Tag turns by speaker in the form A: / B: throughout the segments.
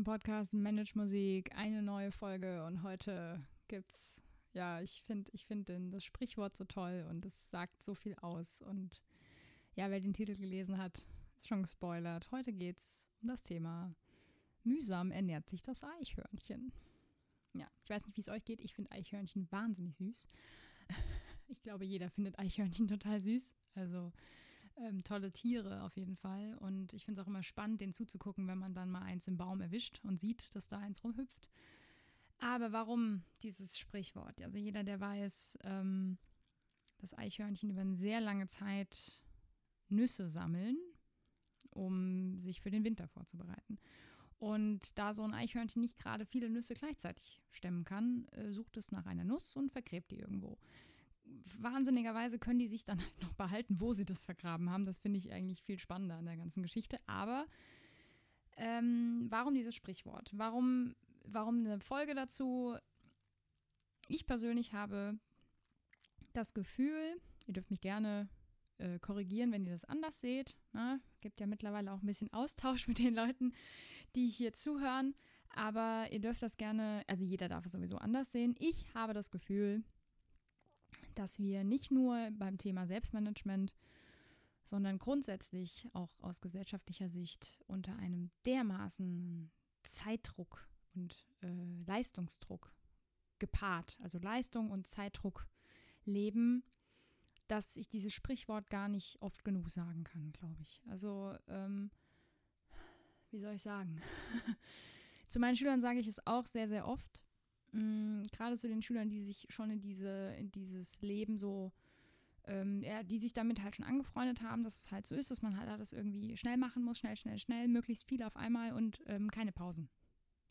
A: Zum Podcast Manage Musik, eine neue Folge und heute gibt's, ja, ich finde ich find das Sprichwort so toll und es sagt so viel aus und ja, wer den Titel gelesen hat, ist schon gespoilert. Heute geht's um das Thema mühsam ernährt sich das Eichhörnchen. Ja, ich weiß nicht, wie es euch geht, ich finde Eichhörnchen wahnsinnig süß. Ich glaube, jeder findet Eichhörnchen total süß. Also ähm, tolle Tiere auf jeden Fall. Und ich finde es auch immer spannend, denen zuzugucken, wenn man dann mal eins im Baum erwischt und sieht, dass da eins rumhüpft. Aber warum dieses Sprichwort? Also jeder, der weiß, ähm, dass Eichhörnchen über eine sehr lange Zeit Nüsse sammeln, um sich für den Winter vorzubereiten. Und da so ein Eichhörnchen nicht gerade viele Nüsse gleichzeitig stemmen kann, äh, sucht es nach einer Nuss und vergräbt die irgendwo wahnsinnigerweise können die sich dann halt noch behalten, wo sie das vergraben haben. Das finde ich eigentlich viel spannender an der ganzen Geschichte. Aber ähm, warum dieses Sprichwort? Warum, warum eine Folge dazu? Ich persönlich habe das Gefühl, ihr dürft mich gerne äh, korrigieren, wenn ihr das anders seht. Ne? Gibt ja mittlerweile auch ein bisschen Austausch mit den Leuten, die hier zuhören. Aber ihr dürft das gerne, also jeder darf es sowieso anders sehen. Ich habe das Gefühl, dass wir nicht nur beim Thema Selbstmanagement, sondern grundsätzlich auch aus gesellschaftlicher Sicht unter einem dermaßen Zeitdruck und äh, Leistungsdruck gepaart, also Leistung und Zeitdruck leben, dass ich dieses Sprichwort gar nicht oft genug sagen kann, glaube ich. Also, ähm, wie soll ich sagen? Zu meinen Schülern sage ich es auch sehr, sehr oft, mh, gerade zu den Schülern, die sich schon in, diese, in dieses Leben so, ähm, ja, die sich damit halt schon angefreundet haben, dass es halt so ist, dass man halt das irgendwie schnell machen muss, schnell, schnell, schnell, möglichst viel auf einmal und ähm, keine Pausen.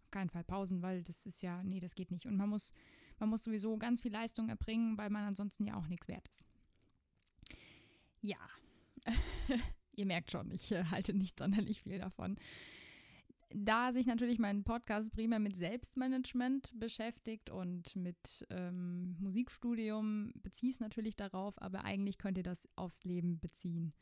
A: Auf keinen Fall Pausen, weil das ist ja, nee, das geht nicht. Und man muss, man muss sowieso ganz viel Leistung erbringen, weil man ansonsten ja auch nichts wert ist. Ja. Ihr merkt schon, ich äh, halte nicht sonderlich viel davon. Da sich natürlich mein Podcast primär mit Selbstmanagement beschäftigt und mit ähm, Musikstudium, beziehe es natürlich darauf, aber eigentlich könnt ihr das aufs Leben beziehen.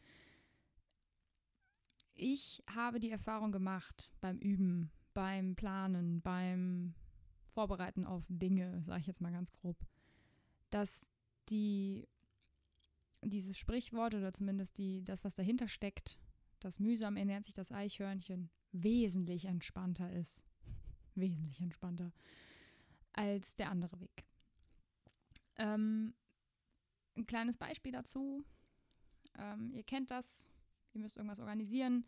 A: Ich habe die Erfahrung gemacht beim Üben, beim Planen, beim Vorbereiten auf Dinge, sage ich jetzt mal ganz grob, dass die dieses Sprichwort oder zumindest die, das, was dahinter steckt, das mühsam ernährt sich das Eichhörnchen, wesentlich entspannter ist. wesentlich entspannter als der andere Weg. Ähm, ein kleines Beispiel dazu. Ähm, ihr kennt das, ihr müsst irgendwas organisieren.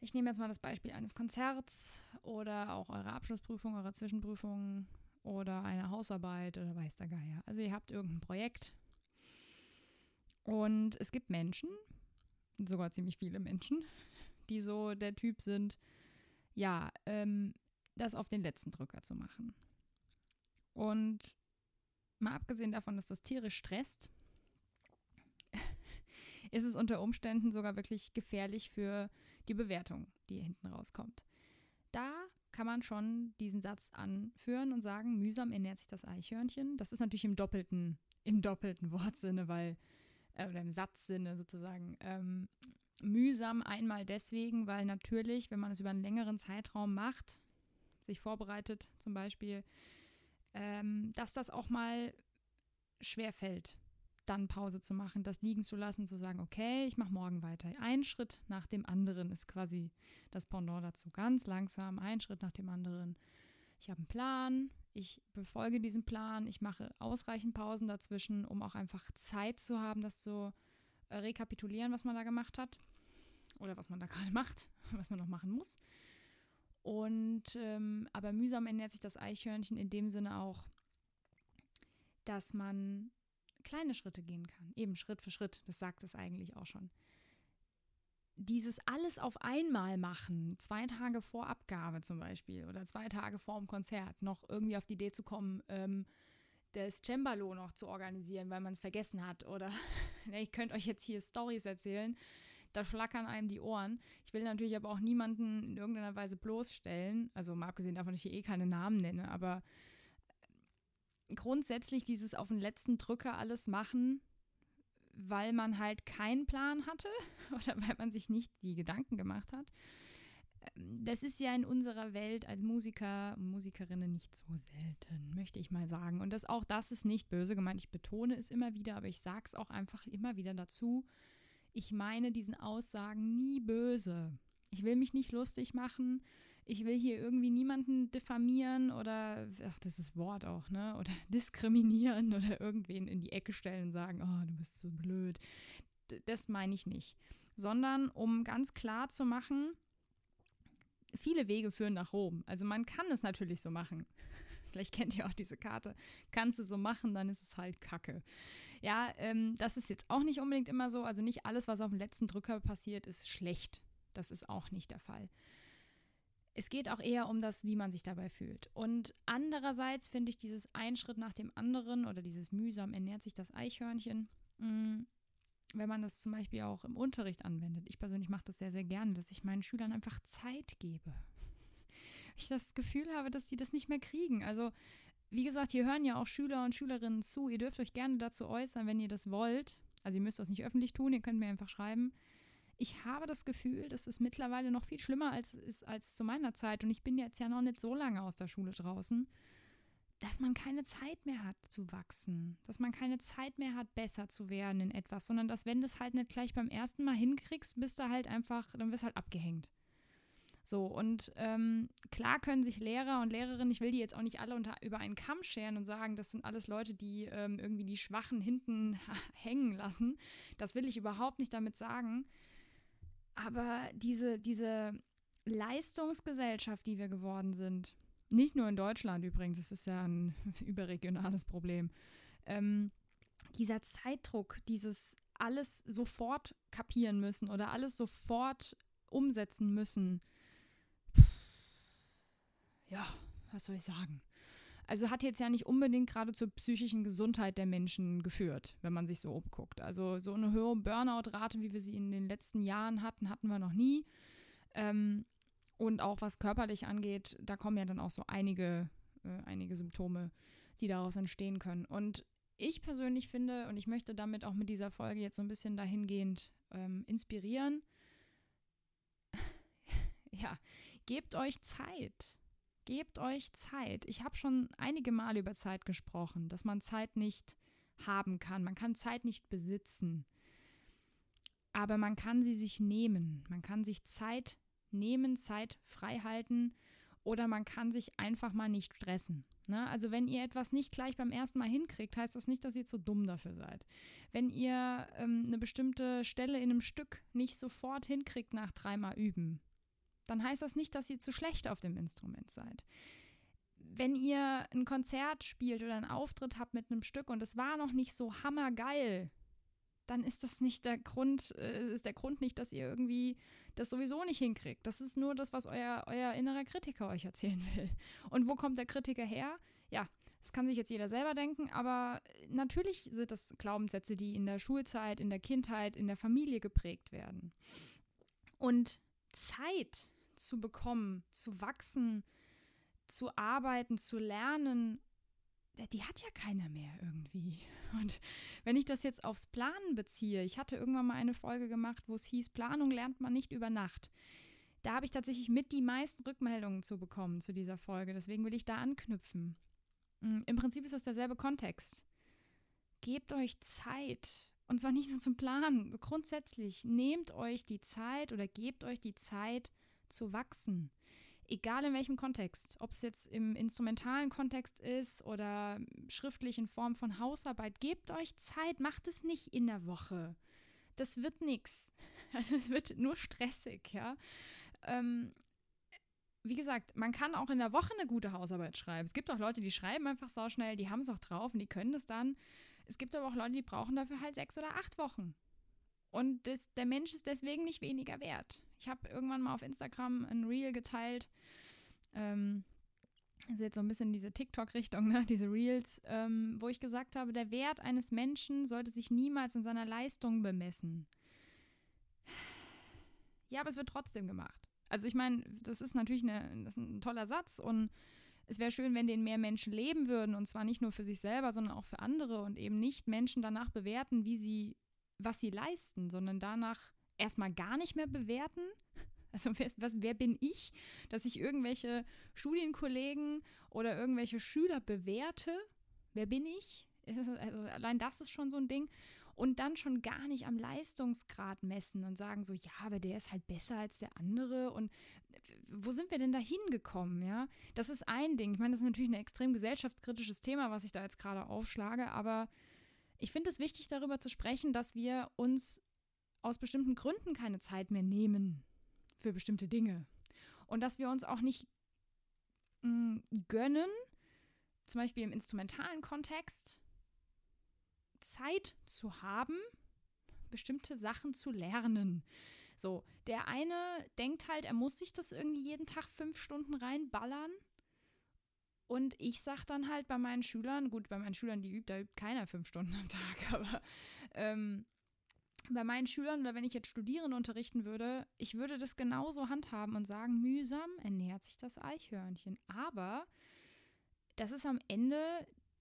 A: Ich nehme jetzt mal das Beispiel eines Konzerts oder auch eure Abschlussprüfung, eure Zwischenprüfung oder eine Hausarbeit oder weiß der Geier. Also ihr habt irgendein Projekt und es gibt Menschen, sogar ziemlich viele Menschen, die so der Typ sind, ja, ähm, das auf den letzten Drücker zu machen. Und mal abgesehen davon, dass das tierisch stresst, ist es unter Umständen sogar wirklich gefährlich für die Bewertung, die hinten rauskommt. Da kann man schon diesen Satz anführen und sagen, mühsam ernährt sich das Eichhörnchen. Das ist natürlich im doppelten, im doppelten Wortsinne, weil äh, oder im Satzsinne sozusagen, ähm, mühsam einmal deswegen, weil natürlich, wenn man es über einen längeren Zeitraum macht, sich vorbereitet zum Beispiel, ähm, dass das auch mal schwer fällt, dann Pause zu machen, das liegen zu lassen, zu sagen, okay, ich mache morgen weiter. Ein Schritt nach dem anderen ist quasi das Pendant dazu. Ganz langsam, ein Schritt nach dem anderen. Ich habe einen Plan, ich befolge diesen Plan, ich mache ausreichend Pausen dazwischen, um auch einfach Zeit zu haben, das zu äh, rekapitulieren, was man da gemacht hat oder was man da gerade macht, was man noch machen muss. Und ähm, aber mühsam ernährt sich das Eichhörnchen in dem Sinne auch, dass man kleine Schritte gehen kann, eben Schritt für Schritt. Das sagt es eigentlich auch schon dieses alles auf einmal machen, zwei Tage vor Abgabe zum Beispiel oder zwei Tage vor dem Konzert, noch irgendwie auf die Idee zu kommen, ähm, das Cembalo noch zu organisieren, weil man es vergessen hat. Oder ne, ich könnte euch jetzt hier Stories erzählen, da schlackern einem die Ohren. Ich will natürlich aber auch niemanden in irgendeiner Weise bloßstellen, also mal abgesehen davon, dass ich hier eh keine Namen nenne, aber grundsätzlich dieses auf den letzten Drücker alles machen, weil man halt keinen Plan hatte oder weil man sich nicht die Gedanken gemacht hat, ähm, das ist ja in unserer Welt als Musiker und Musikerinnen nicht so selten, möchte ich mal sagen. Und das auch das ist nicht böse gemeint. Ich betone es immer wieder, aber ich sage es auch einfach immer wieder dazu. Ich meine diesen Aussagen nie böse. Ich will mich nicht lustig machen. Ich will hier irgendwie niemanden diffamieren oder, ach, das ist Wort auch, ne? Oder diskriminieren oder irgendwen in die Ecke stellen und sagen, oh, du bist so blöd. D das meine ich nicht. Sondern um ganz klar zu machen, viele Wege führen nach Rom. Also man kann es natürlich so machen. Vielleicht kennt ihr auch diese Karte. Kannst du so machen, dann ist es halt Kacke. Ja, ähm, das ist jetzt auch nicht unbedingt immer so. Also nicht alles, was auf dem letzten Drücker passiert, ist schlecht. Das ist auch nicht der Fall. Es geht auch eher um das, wie man sich dabei fühlt. Und andererseits finde ich dieses ein Schritt nach dem anderen oder dieses mühsam ernährt sich das Eichhörnchen, mm, wenn man das zum Beispiel auch im Unterricht anwendet. Ich persönlich mache das sehr, sehr gerne, dass ich meinen Schülern einfach Zeit gebe. Ich das Gefühl habe, dass die das nicht mehr kriegen. Also, wie gesagt, hier hören ja auch Schüler und Schülerinnen zu. Ihr dürft euch gerne dazu äußern, wenn ihr das wollt. Also, ihr müsst das nicht öffentlich tun, ihr könnt mir einfach schreiben. Ich habe das Gefühl, dass es mittlerweile noch viel schlimmer als ist als zu meiner Zeit. Und ich bin jetzt ja noch nicht so lange aus der Schule draußen dass man keine Zeit mehr hat zu wachsen, dass man keine Zeit mehr hat, besser zu werden in etwas, sondern dass wenn du es halt nicht gleich beim ersten Mal hinkriegst, bist du halt einfach, dann wirst du halt abgehängt. So, und ähm, klar können sich Lehrer und Lehrerinnen, ich will die jetzt auch nicht alle unter, über einen Kamm scheren und sagen, das sind alles Leute, die ähm, irgendwie die Schwachen hinten hängen lassen. Das will ich überhaupt nicht damit sagen. Aber diese, diese Leistungsgesellschaft, die wir geworden sind, nicht nur in Deutschland übrigens, es ist ja ein überregionales Problem. Ähm, dieser Zeitdruck, dieses alles sofort kapieren müssen oder alles sofort umsetzen müssen. Ja, was soll ich sagen? Also hat jetzt ja nicht unbedingt gerade zur psychischen Gesundheit der Menschen geführt, wenn man sich so umguckt. Also so eine höhere Burnout-Rate, wie wir sie in den letzten Jahren hatten, hatten wir noch nie. Ähm, und auch was körperlich angeht, da kommen ja dann auch so einige, äh, einige Symptome, die daraus entstehen können. Und ich persönlich finde, und ich möchte damit auch mit dieser Folge jetzt so ein bisschen dahingehend ähm, inspirieren, ja, gebt euch Zeit. Gebt euch Zeit. Ich habe schon einige Male über Zeit gesprochen, dass man Zeit nicht haben kann. Man kann Zeit nicht besitzen. Aber man kann sie sich nehmen. Man kann sich Zeit nehmen, Zeit frei halten oder man kann sich einfach mal nicht stressen. Ne? Also wenn ihr etwas nicht gleich beim ersten Mal hinkriegt, heißt das nicht, dass ihr zu dumm dafür seid. Wenn ihr ähm, eine bestimmte Stelle in einem Stück nicht sofort hinkriegt nach dreimal üben, dann heißt das nicht, dass ihr zu schlecht auf dem Instrument seid. Wenn ihr ein Konzert spielt oder einen Auftritt habt mit einem Stück und es war noch nicht so hammergeil, dann ist das nicht der Grund, äh, ist der Grund nicht, dass ihr irgendwie das sowieso nicht hinkriegt. Das ist nur das, was euer, euer innerer Kritiker euch erzählen will. Und wo kommt der Kritiker her? Ja, das kann sich jetzt jeder selber denken, aber natürlich sind das Glaubenssätze, die in der Schulzeit, in der Kindheit, in der Familie geprägt werden. Und Zeit zu bekommen, zu wachsen, zu arbeiten, zu lernen, die hat ja keiner mehr irgendwie. Und wenn ich das jetzt aufs Planen beziehe, ich hatte irgendwann mal eine Folge gemacht, wo es hieß, Planung lernt man nicht über Nacht. Da habe ich tatsächlich mit die meisten Rückmeldungen zu bekommen zu dieser Folge. Deswegen will ich da anknüpfen. Mm, Im Prinzip ist das derselbe Kontext. Gebt euch Zeit. Und zwar nicht nur zum Planen. Grundsätzlich nehmt euch die Zeit oder gebt euch die Zeit zu wachsen egal in welchem Kontext, ob es jetzt im instrumentalen Kontext ist oder schriftlich in Form von Hausarbeit, gebt euch Zeit, macht es nicht in der Woche. Das wird nichts. Also es wird nur stressig, ja. Ähm, wie gesagt, man kann auch in der Woche eine gute Hausarbeit schreiben. Es gibt auch Leute, die schreiben einfach so schnell, die haben es auch drauf und die können es dann. Es gibt aber auch Leute, die brauchen dafür halt sechs oder acht Wochen. Und das, der Mensch ist deswegen nicht weniger wert. Ich habe irgendwann mal auf Instagram ein Reel geteilt. Ähm, das ist jetzt so ein bisschen diese TikTok-Richtung, ne? diese Reels, ähm, wo ich gesagt habe, der Wert eines Menschen sollte sich niemals in seiner Leistung bemessen. Ja, aber es wird trotzdem gemacht. Also ich meine, das ist natürlich eine, das ist ein toller Satz und es wäre schön, wenn den mehr Menschen leben würden und zwar nicht nur für sich selber, sondern auch für andere und eben nicht Menschen danach bewerten, wie sie, was sie leisten, sondern danach erstmal gar nicht mehr bewerten. Also wer, was, wer bin ich, dass ich irgendwelche Studienkollegen oder irgendwelche Schüler bewerte? Wer bin ich? also allein das ist schon so ein Ding. Und dann schon gar nicht am Leistungsgrad messen und sagen so, ja, aber der ist halt besser als der andere. Und wo sind wir denn da hingekommen, ja? Das ist ein Ding. Ich meine, das ist natürlich ein extrem gesellschaftskritisches Thema, was ich da jetzt gerade aufschlage, aber ich finde es wichtig, darüber zu sprechen, dass wir uns aus bestimmten Gründen keine Zeit mehr nehmen für bestimmte Dinge. Und dass wir uns auch nicht mh, mm, gönnen, zum Beispiel im instrumentalen Kontext, Zeit zu haben, bestimmte Sachen zu lernen. So, der eine denkt halt, er muss sich das irgendwie jeden Tag fünf Stunden reinballern. Und ich sag dann halt bei meinen Schülern, gut, bei meinen Schülern, die übt, da übt keiner fünf Stunden am Tag, aber ähm, bei meinen Schülern oder wenn ich jetzt Studierende unterrichten würde, ich würde das genauso handhaben und sagen, mühsam ernährt sich das Eichhörnchen. Aber das ist am Ende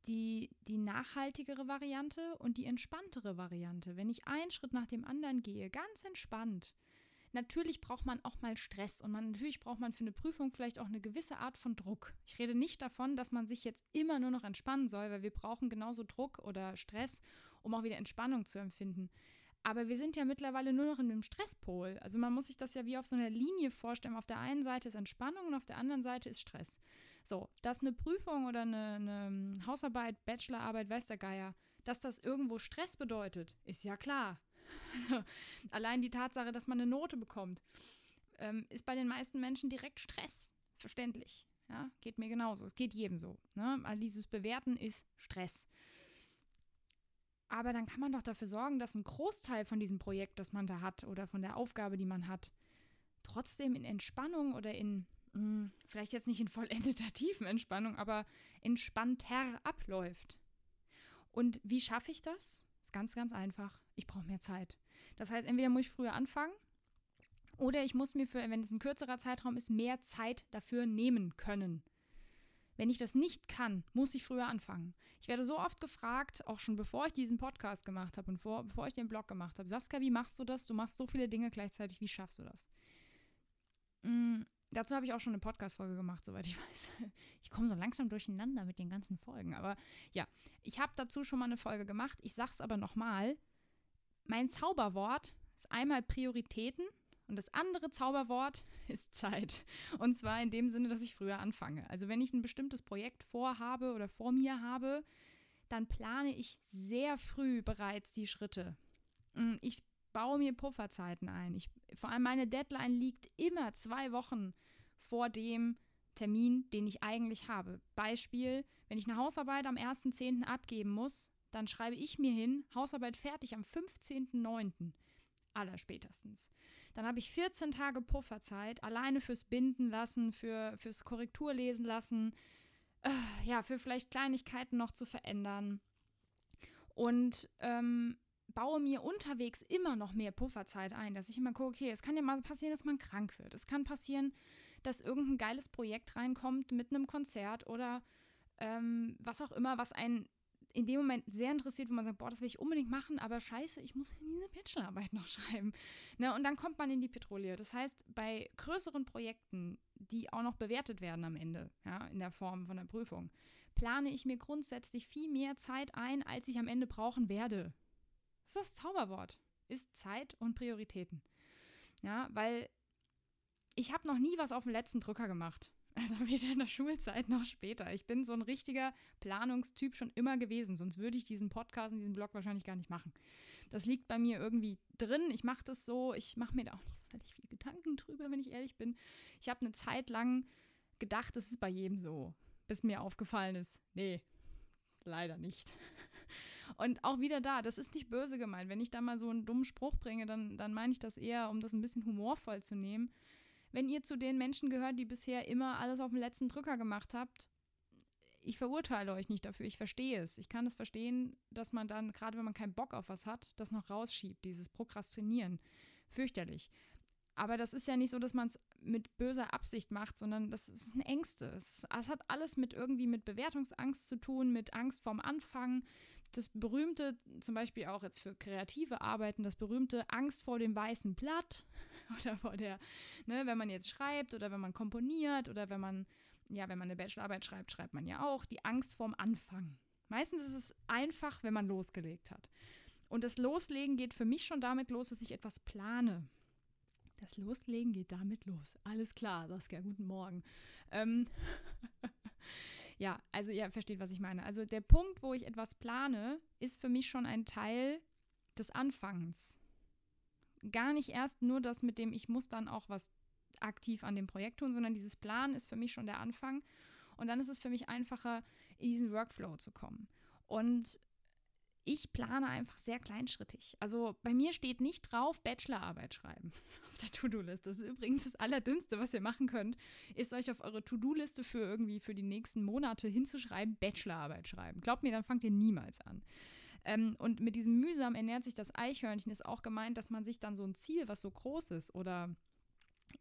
A: die, die nachhaltigere Variante und die entspanntere Variante. Wenn ich einen Schritt nach dem anderen gehe, ganz entspannt. Natürlich braucht man auch mal Stress und man, natürlich braucht man für eine Prüfung vielleicht auch eine gewisse Art von Druck. Ich rede nicht davon, dass man sich jetzt immer nur noch entspannen soll, weil wir brauchen genauso Druck oder Stress, um auch wieder Entspannung zu empfinden. Aber wir sind ja mittlerweile nur noch in einem Stresspol. Also man muss sich das ja wie auf so einer Linie vorstellen. Auf der einen Seite ist Entspannung und auf der anderen Seite ist Stress. So, dass eine Prüfung oder eine, eine Hausarbeit, Bachelorarbeit, weiß der Geier, dass das irgendwo Stress bedeutet, ist ja klar. Allein die Tatsache, dass man eine Note bekommt, ähm, ist bei den meisten Menschen direkt Stress. Verständlich. Ja, geht mir genauso. Es geht jedem so. Ne? All dieses Bewerten ist Stress. Aber dann kann man doch dafür sorgen, dass ein Großteil von diesem Projekt, das man da hat, oder von der Aufgabe, die man hat, trotzdem in Entspannung oder in mh, hm, vielleicht jetzt nicht in vollendeter Tiefenentspannung, aber entspannter abläuft. Und wie schaffe ich das? Ist ganz, ganz einfach. Ich brauche mehr Zeit. Das heißt, entweder muss ich früher anfangen oder ich muss mir für, wenn es ein kürzerer Zeitraum ist, mehr Zeit dafür nehmen können. Wenn ich das nicht kann, muss ich früher anfangen. Ich werde so oft gefragt, auch schon bevor ich diesen Podcast gemacht habe und vor, bevor ich den Blog gemacht habe, Saskia, wie machst du das? Du machst so viele Dinge gleichzeitig, wie schaffst du das? Dazu habe ich auch schon eine Podcast-Folge gemacht, soweit ich weiß. Ich komme so langsam durcheinander mit den ganzen Folgen. Aber ja, ich habe dazu schon mal eine Folge gemacht. Ich sage es aber nochmal. Mein Zauberwort ist einmal Prioritäten und das andere Zauberwort ist Zeit. Und zwar in dem Sinne, dass ich früher anfange. Also wenn ich ein bestimmtes Projekt vorhabe oder vor mir habe, dann plane ich sehr früh bereits die Schritte. Hm, ich baue mir Pufferzeiten ein. Ich, vor allem meine Deadline liegt immer zwei Wochen vor dem Termin, den ich eigentlich habe. Beispiel, wenn ich eine Hausarbeit am 1.10. abgeben muss, dann schreibe ich mir hin, Hausarbeit fertig am 15.09. Allerspätestens. Dann habe ich 14 Tage Pufferzeit, alleine fürs Binden lassen, für, fürs Korrekturlesen lassen, äh, ja, für vielleicht Kleinigkeiten noch zu verändern. Und ähm, baue mir unterwegs immer noch mehr Pufferzeit ein, dass ich immer gucke, okay, es kann ja mal passieren, dass man krank wird. Es kann passieren, dass irgendein geiles Projekt reinkommt mit einem Konzert oder ähm, was auch immer, was einen in dem Moment sehr interessiert, wo man sagt, boah, das will ich unbedingt machen, aber scheiße, ich muss diese Bachelorarbeit noch schreiben. Ne, und dann kommt man in die Petrolie. Das heißt, bei größeren Projekten, die auch noch bewertet werden am Ende, ja, in der Form von der Prüfung, plane ich mir grundsätzlich viel mehr Zeit ein, als ich am Ende brauchen werde. Das ist das Zauberwort. Ist Zeit und Prioritäten. Ja, weil ich habe noch nie was auf dem letzten Drücker gemacht. Also weder in der Schulzeit noch später. Ich bin so ein richtiger Planungstyp schon immer gewesen, sonst würde ich diesen Podcast und diesen Blog wahrscheinlich gar nicht machen. Das liegt bei mir irgendwie drin. Ich mache das so, ich mache mir da auch nicht sonderlich viele Gedanken drüber, wenn ich ehrlich bin. Ich habe eine Zeit lang gedacht, das ist bei jedem so, bis mir aufgefallen ist, nee, leider nicht. Und auch wieder da, das ist nicht böse gemeint. Wenn ich da mal so einen dummen Spruch bringe, dann, dann meine ich das eher, um das ein bisschen humorvoll zu nehmen wenn ihr zu den Menschen gehört, die bisher immer alles auf den letzten Drücker gemacht habt, ich verurteile euch nicht dafür. Ich verstehe es. Ich kann es verstehen, dass man dann, gerade wenn man keinen Bock auf was hat, das noch rausschiebt, dieses Prokrastinieren. Fürchterlich. Aber das ist ja nicht so, dass man es mit böser Absicht macht, sondern das sind Ängste. Es, es, hat alles mit irgendwie mit Bewertungsangst zu tun, mit Angst vorm Anfang. Das berühmte, zum Beispiel auch jetzt für kreative Arbeiten, das berühmte Angst vor dem weißen Blatt oder vor der, ne, wenn man jetzt schreibt oder wenn man komponiert oder wenn man, ja, wenn man eine Bachelorarbeit schreibt, schreibt man ja auch die Angst vorm Anfang. Meistens ist es einfach, wenn man losgelegt hat. Und das Loslegen geht für mich schon damit los, dass ich etwas plane. Das Loslegen geht damit los. Alles klar, Saskia, guten Morgen. Ähm ja, also ihr versteht, was ich meine. Also der Punkt, wo ich etwas plane, ist für mich schon ein Teil des Anfangs. Gar nicht erst nur das mit dem, ich muss dann auch was aktiv an dem Projekt tun, sondern dieses Plan ist für mich schon der Anfang. Und dann ist es für mich einfacher, in diesen Workflow zu kommen. Und ich plane einfach sehr kleinschrittig. Also bei mir steht nicht drauf Bachelorarbeit schreiben auf der To-Do-Liste. Das ist übrigens das Allerdümmste, was ihr machen könnt, ist euch auf eure To-Do-Liste für irgendwie für die nächsten Monate hinzuschreiben, Bachelorarbeit schreiben. Glaubt mir, dann fangt ihr niemals an. Ähm, und mit diesem mühsam ernährt sich das Eichhörnchen ist auch gemeint, dass man sich dann so ein Ziel, was so groß ist oder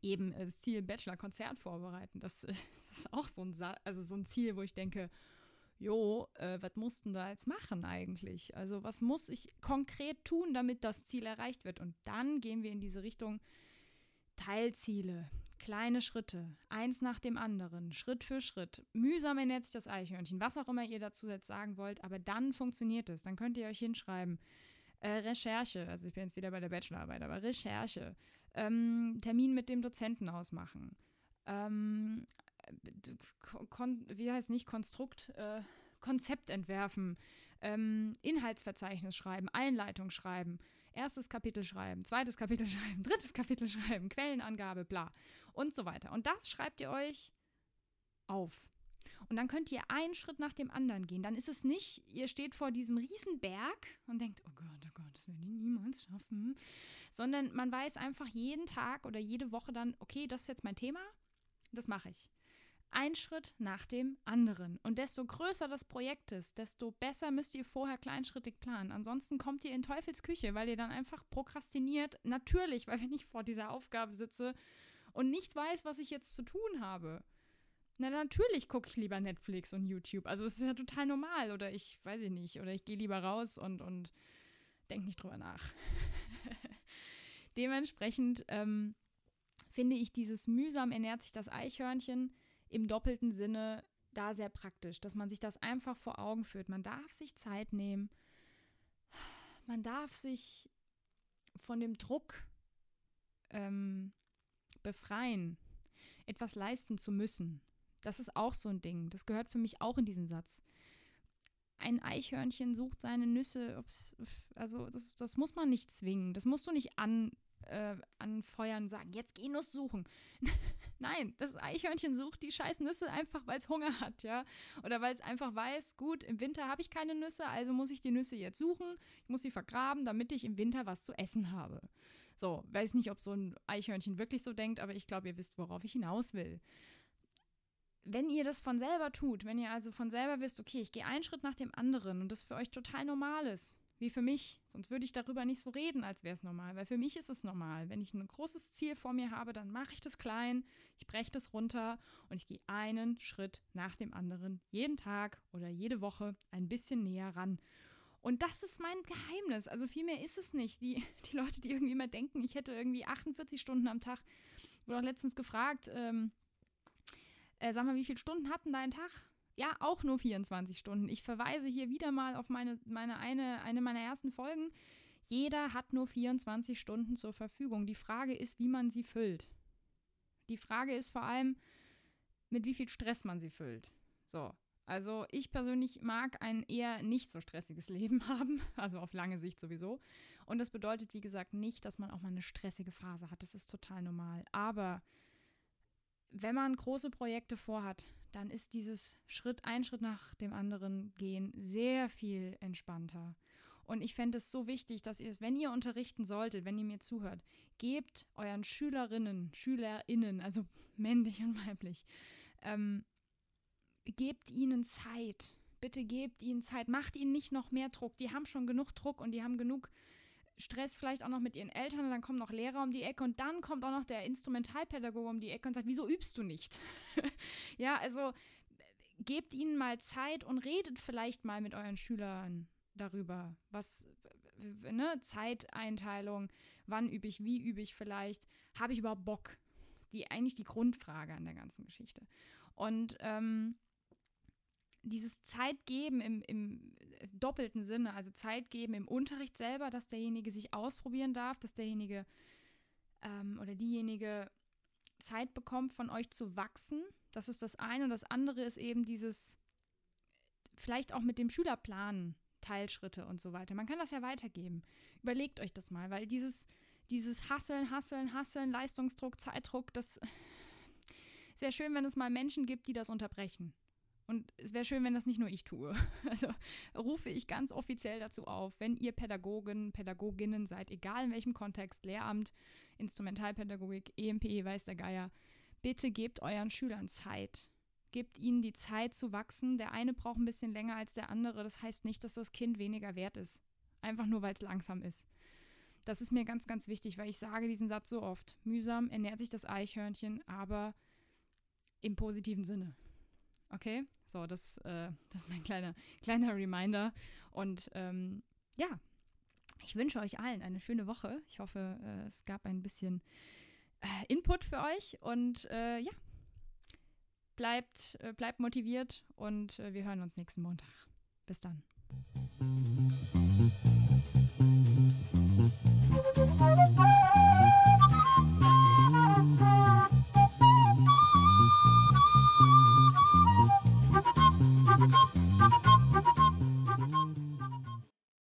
A: eben das Ziel Bachelor-Konzert vorbereiten. Das, ist auch so ein, also so ein Ziel, wo ich denke, jo, äh, was mussten da jetzt machen eigentlich? Also was muss ich konkret tun, damit das Ziel erreicht wird? Und dann gehen wir in diese Richtung Teilziele, kleine Schritte, eins nach dem anderen, Schritt für Schritt. Mühsam ernährt sich das Eichhörnchen, was auch immer ihr dazu jetzt sagen wollt, aber dann funktioniert es. Dann könnt ihr euch hinschreiben. Äh, Recherche, also ich bin jetzt wieder bei der Bachelorarbeit, aber Recherche, ähm, Termin mit dem Dozenten ausmachen, ähm, wie heißt nicht Konstrukt, äh, Konzept entwerfen, ähm, Inhaltsverzeichnis schreiben, Einleitung schreiben, erstes Kapitel schreiben, zweites Kapitel schreiben, drittes Kapitel schreiben, Quellenangabe, bla und so weiter. Und das schreibt ihr euch auf. Und dann könnt ihr einen Schritt nach dem anderen gehen. Dann ist es nicht, ihr steht vor diesem Riesenberg und denkt, oh Gott, oh Gott, das werde ich niemals schaffen. Sondern man weiß einfach jeden Tag oder jede Woche dann, okay, das ist jetzt mein Thema, das mache ich. Ein Schritt nach dem anderen. Und desto größer das Projekt ist, desto besser müsst ihr vorher kleinschrittig planen. Ansonsten kommt ihr in Teufelsküche, weil ihr dann einfach prokrastiniert. Natürlich, weil wenn ich vor dieser Aufgabe sitze und nicht weiß, was ich jetzt zu tun habe. Na, natürlich gucke ich lieber Netflix und YouTube. Also es ist ja total normal. Oder ich weiß ich nicht. Oder ich gehe lieber raus und, und denke nicht drüber nach. Dementsprechend ähm, finde ich dieses mühsam ernährt sich das Eichhörnchen im doppelten Sinne da sehr praktisch, dass man sich das einfach vor Augen führt. Man darf sich Zeit nehmen. Man darf sich von dem Druck ähm, befreien, etwas leisten zu müssen. Das ist auch so ein Ding. Das gehört für mich auch in diesen Satz. Ein Eichhörnchen sucht seine Nüsse. Also das, das muss man nicht zwingen. Das musst du nicht an, äh, anfeuern und sagen, jetzt geh Nuss suchen. Nein, das Eichhörnchen sucht die scheiß Nüsse einfach, weil es Hunger hat, ja. Oder weil es einfach weiß, gut, im Winter habe ich keine Nüsse, also muss ich die Nüsse jetzt suchen. Ich muss sie vergraben, damit ich im Winter was zu essen habe. So, weiß nicht, ob so ein Eichhörnchen wirklich so denkt, aber ich glaube, ihr wisst, worauf ich hinaus will. Wenn ihr das von selber tut, wenn ihr also von selber wisst, okay, ich gehe einen Schritt nach dem anderen und das für euch total normal ist, wie für mich. Sonst würde ich darüber nicht so reden, als wäre es normal. Weil für mich ist es normal. Wenn ich ein großes Ziel vor mir habe, dann mache ich das klein, ich breche das runter und ich gehe einen Schritt nach dem anderen jeden Tag oder jede Woche ein bisschen näher ran. Und das ist mein Geheimnis. Also viel mehr ist es nicht. Die, die Leute, die irgendwie immer denken, ich hätte irgendwie 48 Stunden am Tag, wurde auch letztens gefragt, ähm, äh, sag mal, wie viele Stunden hatten dein Tag? Ja, auch nur 24 Stunden. Ich verweise hier wieder mal auf meine, meine eine, eine meiner ersten Folgen. Jeder hat nur 24 Stunden zur Verfügung. Die Frage ist, wie man sie füllt. Die Frage ist vor allem, mit wie viel Stress man sie füllt. So. Also ich persönlich mag ein eher nicht so stressiges Leben haben, also auf lange Sicht sowieso. Und das bedeutet, wie gesagt, nicht, dass man auch mal eine stressige Phase hat. Das ist total normal. Aber wenn man große Projekte vorhat, dann ist dieses Schritt, ein Schritt nach dem anderen gehen sehr viel entspannter. Und ich fände es so wichtig, dass ihr es, wenn ihr unterrichten solltet, wenn ihr mir zuhört, gebt euren Schülerinnen, SchülerInnen, also männlich und weiblich, ähm, gebt ihnen Zeit. Bitte gebt ihnen Zeit. Macht ihnen nicht noch mehr Druck. Die haben schon genug Druck und die haben genug Stress vielleicht auch noch mit ihren Eltern und dann kommen noch Lehrer um die Ecke und dann kommt auch noch der Instrumentalpädagoge um die Ecke und sagt, wieso übst du nicht? ja, also gebt ihnen mal Zeit und redet vielleicht mal mit euren Schülern darüber, was, ne, Zeiteinteilung, wann übe ich, wie übe ich vielleicht, habe ich überhaupt Bock? Die eigentlich die Grundfrage an der ganzen Geschichte. Und ähm, dieses Zeitgeben im, im doppelten Sinne, also Zeitgeben im Unterricht selber, dass derjenige sich ausprobieren darf, dass derjenige ähm, oder diejenige Zeit bekommt, von euch zu wachsen. Das ist das eine. Und das andere ist eben dieses, vielleicht auch mit dem Schülerplan, Teilschritte und so weiter. Man kann das ja weitergeben. Überlegt euch das mal, weil dieses, dieses Hasseln, Hasseln, Hasseln, Leistungsdruck, Zeitdruck, das ist ja schön, wenn es mal Menschen gibt, die das unterbrechen. Und es wäre schön, wenn das nicht nur ich tue. Also rufe ich ganz offiziell dazu auf, wenn ihr Pädagogen, Pädagoginnen seid, egal in welchem Kontext, Lehramt, Instrumentalpädagogik, EMPE, weiß der Geier, bitte gebt euren Schülern Zeit. Gebt ihnen die Zeit zu wachsen. Der eine braucht ein bisschen länger als der andere. Das heißt nicht, dass das Kind weniger wert ist. Einfach nur, weil es langsam ist. Das ist mir ganz, ganz wichtig, weil ich sage diesen Satz so oft. Mühsam ernährt sich das Eichhörnchen, aber im positiven Sinne. Okay? So, das, äh, das ist mein kleiner, kleiner Reminder. Und ähm, ja, ich wünsche euch allen eine schöne Woche. Ich hoffe, äh, es gab ein bisschen äh, Input für euch. Und äh, ja, bleibt, äh, bleibt motiviert und äh, wir hören uns nächsten Montag. Bis dann.